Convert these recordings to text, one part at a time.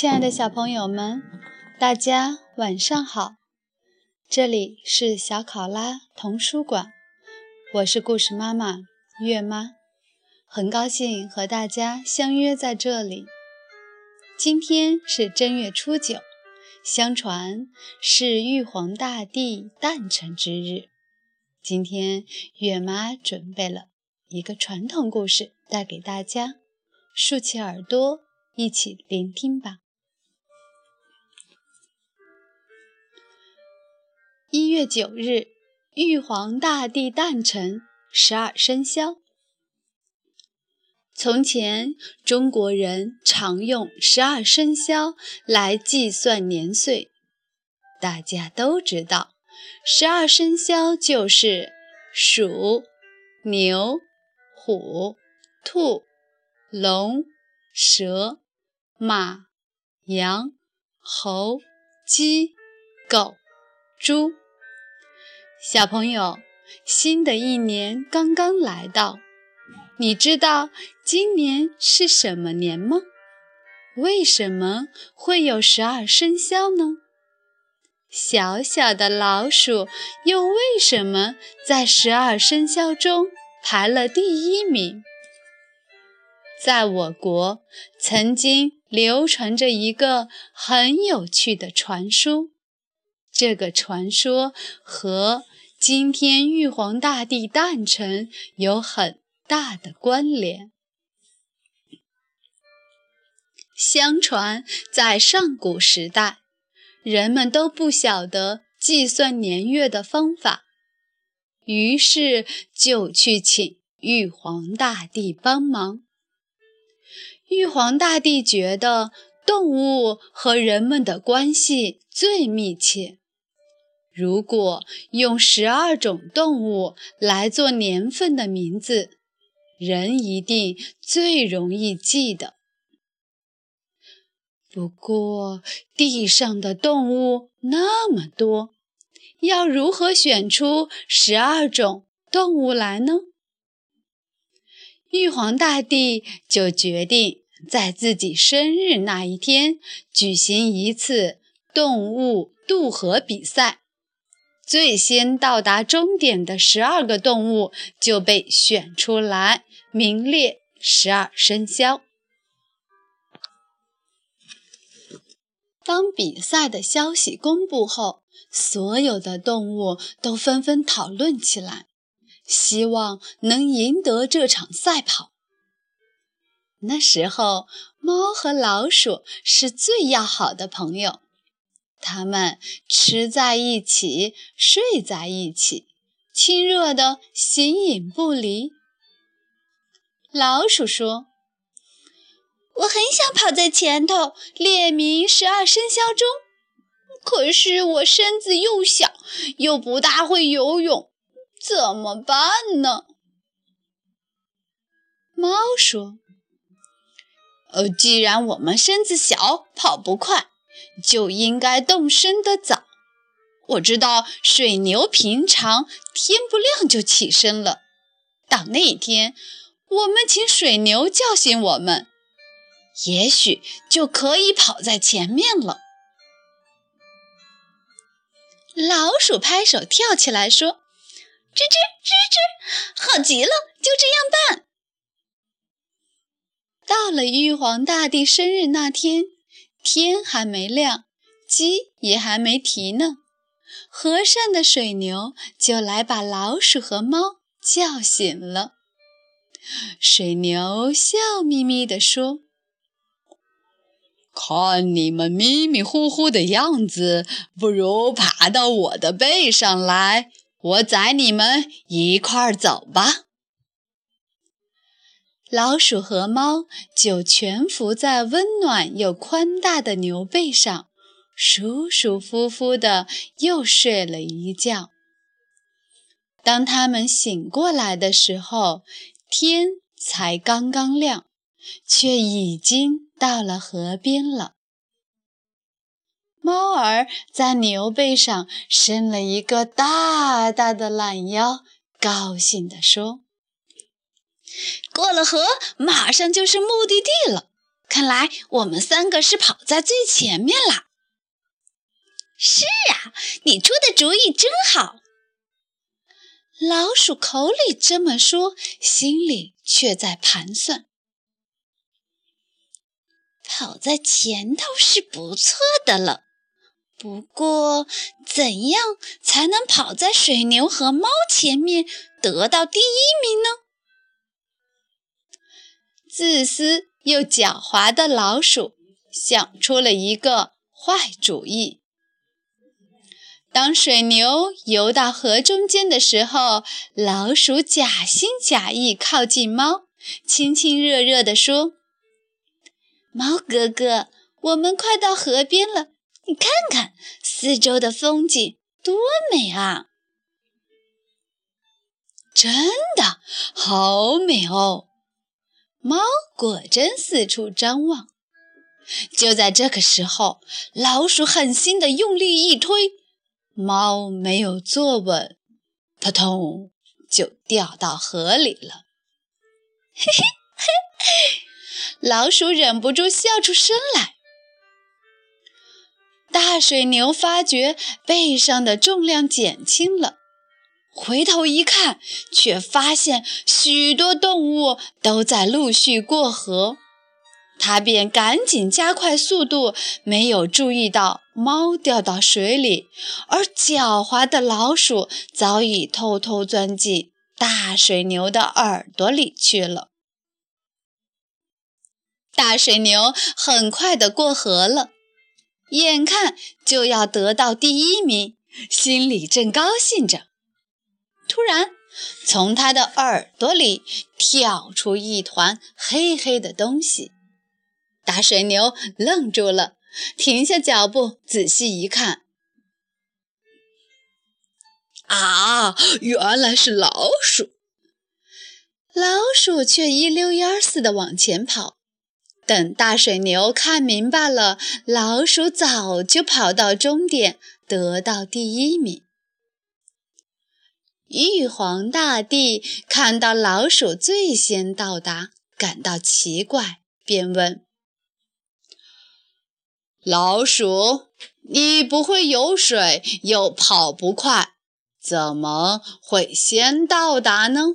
亲爱的小朋友们，大家晚上好！这里是小考拉童书馆，我是故事妈妈月妈，很高兴和大家相约在这里。今天是正月初九，相传是玉皇大帝诞辰之日。今天月妈准备了一个传统故事带给大家，竖起耳朵一起聆听吧。一月九日，玉皇大帝诞辰，十二生肖。从前，中国人常用十二生肖来计算年岁。大家都知道，十二生肖就是鼠、牛、虎、兔、龙、蛇、马、羊、猴、鸡、狗。猪，小朋友，新的一年刚刚来到，你知道今年是什么年吗？为什么会有十二生肖呢？小小的老鼠又为什么在十二生肖中排了第一名？在我国，曾经流传着一个很有趣的传说。这个传说和今天玉皇大帝诞辰有很大的关联。相传，在上古时代，人们都不晓得计算年月的方法，于是就去请玉皇大帝帮忙。玉皇大帝觉得动物和人们的关系最密切。如果用十二种动物来做年份的名字，人一定最容易记得。不过，地上的动物那么多，要如何选出十二种动物来呢？玉皇大帝就决定在自己生日那一天举行一次动物渡河比赛。最先到达终点的十二个动物就被选出来，名列十二生肖。当比赛的消息公布后，所有的动物都纷纷讨论起来，希望能赢得这场赛跑。那时候，猫和老鼠是最要好的朋友。他们吃在一起，睡在一起，亲热的形影不离。老鼠说：“我很想跑在前头，列明十二生肖中，可是我身子又小，又不大会游泳，怎么办呢？”猫说：“呃，既然我们身子小，跑不快。”就应该动身的早。我知道水牛平常天不亮就起身了，到那天，我们请水牛叫醒我们，也许就可以跑在前面了。老鼠拍手跳起来说：“吱吱吱吱，好极了，就这样办。”到了玉皇大帝生日那天。天还没亮，鸡也还没啼呢，和善的水牛就来把老鼠和猫叫醒了。水牛笑眯眯地说：“看你们迷迷糊糊的样子，不如爬到我的背上来，我载你们一块儿走吧。”老鼠和猫就蜷伏在温暖又宽大的牛背上，舒舒服服的又睡了一觉。当他们醒过来的时候，天才刚刚亮，却已经到了河边了。猫儿在牛背上伸了一个大大的懒腰，高兴地说。过了河，马上就是目的地了。看来我们三个是跑在最前面啦。是啊，你出的主意真好。老鼠口里这么说，心里却在盘算：跑在前头是不错的了。不过，怎样才能跑在水牛和猫前面，得到第一名呢？自私又狡猾的老鼠想出了一个坏主意。当水牛游到河中间的时候，老鼠假心假意靠近猫，亲亲热热地说：“猫哥哥，我们快到河边了。”你看看四周的风景多美啊！真的好美哦！猫果真四处张望。就在这个时候，老鼠狠心地用力一推，猫没有坐稳，扑通就掉到河里了。嘿嘿嘿！老鼠忍不住笑出声来。大水牛发觉背上的重量减轻了，回头一看，却发现许多动物都在陆续过河，他便赶紧加快速度，没有注意到猫掉到水里，而狡猾的老鼠早已偷偷钻进大水牛的耳朵里去了。大水牛很快的过河了。眼看就要得到第一名，心里正高兴着，突然从他的耳朵里跳出一团黑黑的东西。大水牛愣住了，停下脚步，仔细一看，啊，原来是老鼠！老鼠却一溜烟似的往前跑。等大水牛看明白了，老鼠早就跑到终点，得到第一名。玉皇大帝看到老鼠最先到达，感到奇怪，便问：“老鼠，你不会游水，又跑不快，怎么会先到达呢？”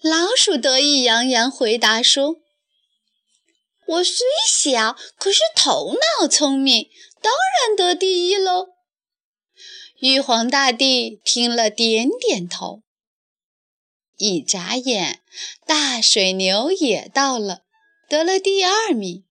老鼠得意洋洋回答说：“我虽小，可是头脑聪明，当然得第一喽。”玉皇大帝听了，点点头。一眨眼，大水牛也到了，得了第二名。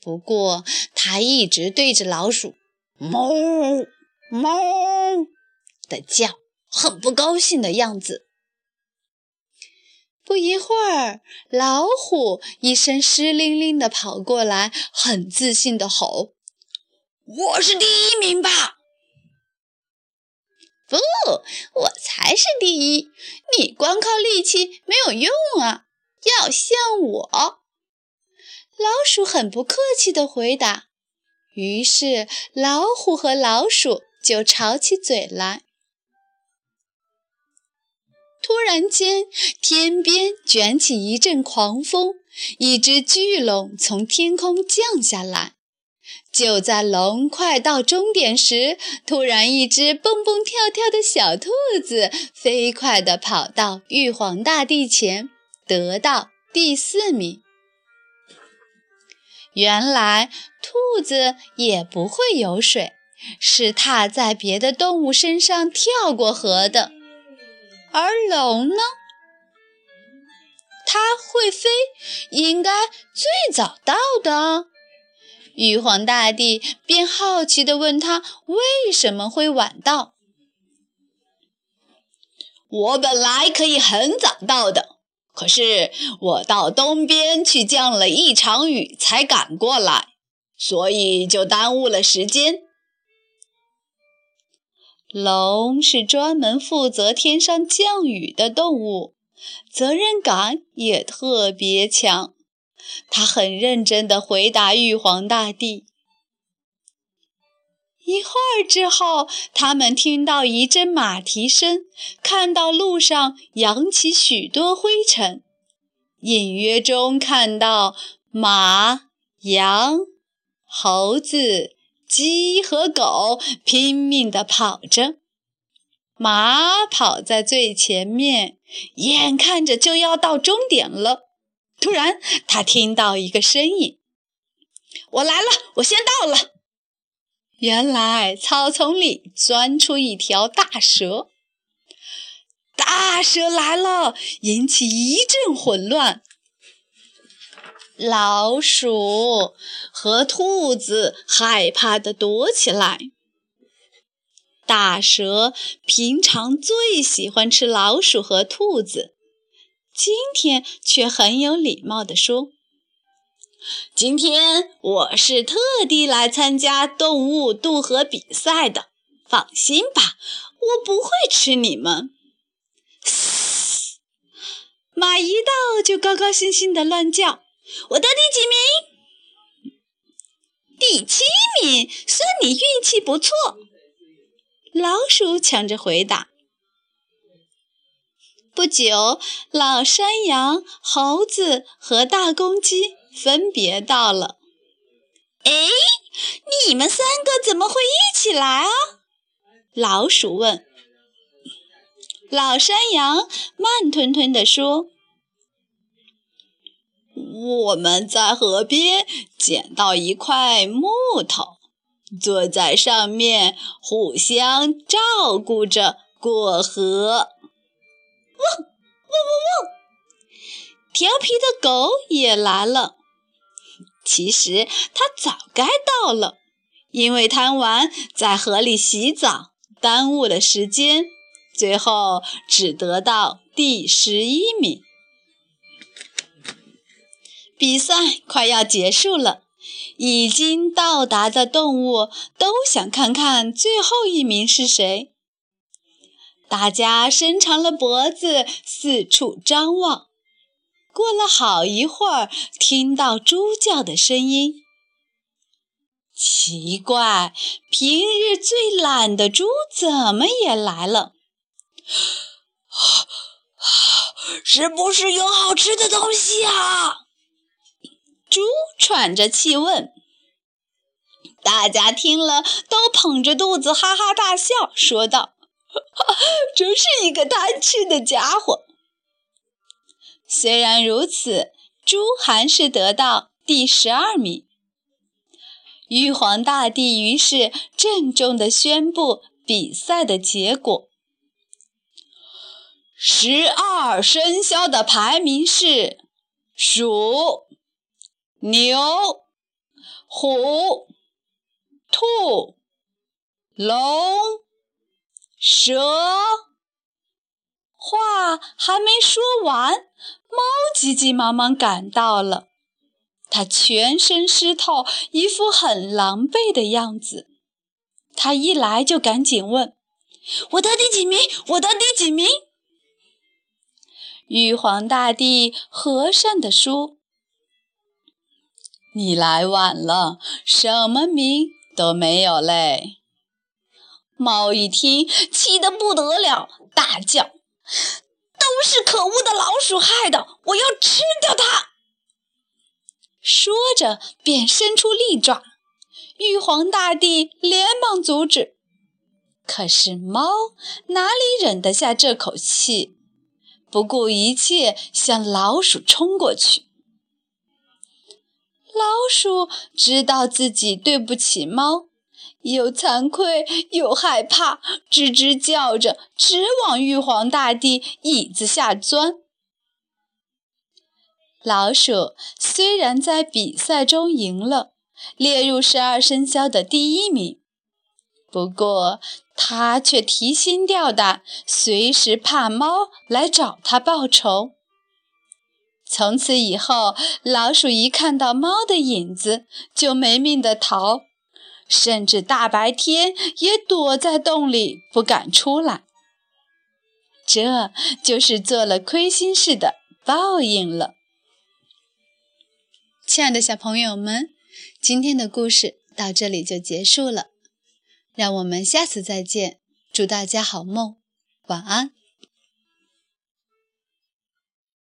不过，他一直对着老鼠“哞哞”的叫，很不高兴的样子。不一会儿，老虎一身湿淋淋的跑过来，很自信地吼：“我是第一名吧？”“不，我才是第一！你光靠力气没有用啊，要像我。”老鼠很不客气地回答。于是，老虎和老鼠就吵起嘴来。突然间，天边卷起一阵狂风，一只巨龙从天空降下来。就在龙快到终点时，突然一只蹦蹦跳跳的小兔子飞快地跑到玉皇大帝前，得到第四名。原来，兔子也不会游水，是踏在别的动物身上跳过河的。而龙呢？它会飞，应该最早到的。玉皇大帝便好奇地问他：“为什么会晚到？”我本来可以很早到的，可是我到东边去降了一场雨才赶过来，所以就耽误了时间。龙是专门负责天上降雨的动物，责任感也特别强。他很认真地回答玉皇大帝。一会儿之后，他们听到一阵马蹄声，看到路上扬起许多灰尘，隐约中看到马、羊、猴子、鸡和狗拼命地跑着。马跑在最前面，眼看着就要到终点了。突然，他听到一个声音：“我来了，我先到了。”原来草丛里钻出一条大蛇。大蛇来了，引起一阵混乱。老鼠和兔子害怕地躲起来。大蛇平常最喜欢吃老鼠和兔子，今天却很有礼貌地说：“今天我是特地来参加动物渡河比赛的，放心吧，我不会吃你们。”嘶马一到就高高兴兴地乱叫：“我得第几名？第七名，算你运气不错。”老鼠抢着回答。不久，老山羊、猴子和大公鸡分别到了。哎，你们三个怎么会一起来啊？老鼠问。老山羊慢吞吞地说：“我们在河边捡到一块木头，坐在上面互相照顾着过河。”汪汪汪汪！调皮的狗也来了。其实它早该到了，因为贪玩在河里洗澡，耽误了时间。最后只得到第十一名。比赛快要结束了，已经到达的动物都想看看最后一名是谁。大家伸长了脖子四处张望。过了好一会儿，听到猪叫的声音。奇怪，平日最懒的猪怎么也来了？是不是有好吃的东西啊？猪喘着气问。大家听了都捧着肚子哈哈大笑，说道：“ 真是一个贪吃的家伙。”虽然如此，猪还是得到第十二名。玉皇大帝于是郑重地宣布比赛的结果。十二生肖的排名是：鼠、牛、虎、兔、龙、蛇。话还没说完，猫急急忙忙赶到了，它全身湿透，一副很狼狈的样子。它一来就赶紧问：“我得第几名？我得第几名？”玉皇大帝和善地说：“你来晚了，什么名都没有嘞。”猫一听，气得不得了，大叫：“都是可恶的老鼠害的！我要吃掉它！”说着，便伸出利爪。玉皇大帝连忙阻止，可是猫哪里忍得下这口气？不顾一切向老鼠冲过去。老鼠知道自己对不起猫，又惭愧又害怕，吱吱叫着，直往玉皇大帝椅子下钻。老鼠虽然在比赛中赢了，列入十二生肖的第一名，不过。它却提心吊胆，随时怕猫来找它报仇。从此以后，老鼠一看到猫的影子就没命的逃，甚至大白天也躲在洞里不敢出来。这就是做了亏心事的报应了。亲爱的小朋友们，今天的故事到这里就结束了。让我们下次再见，祝大家好梦，晚安。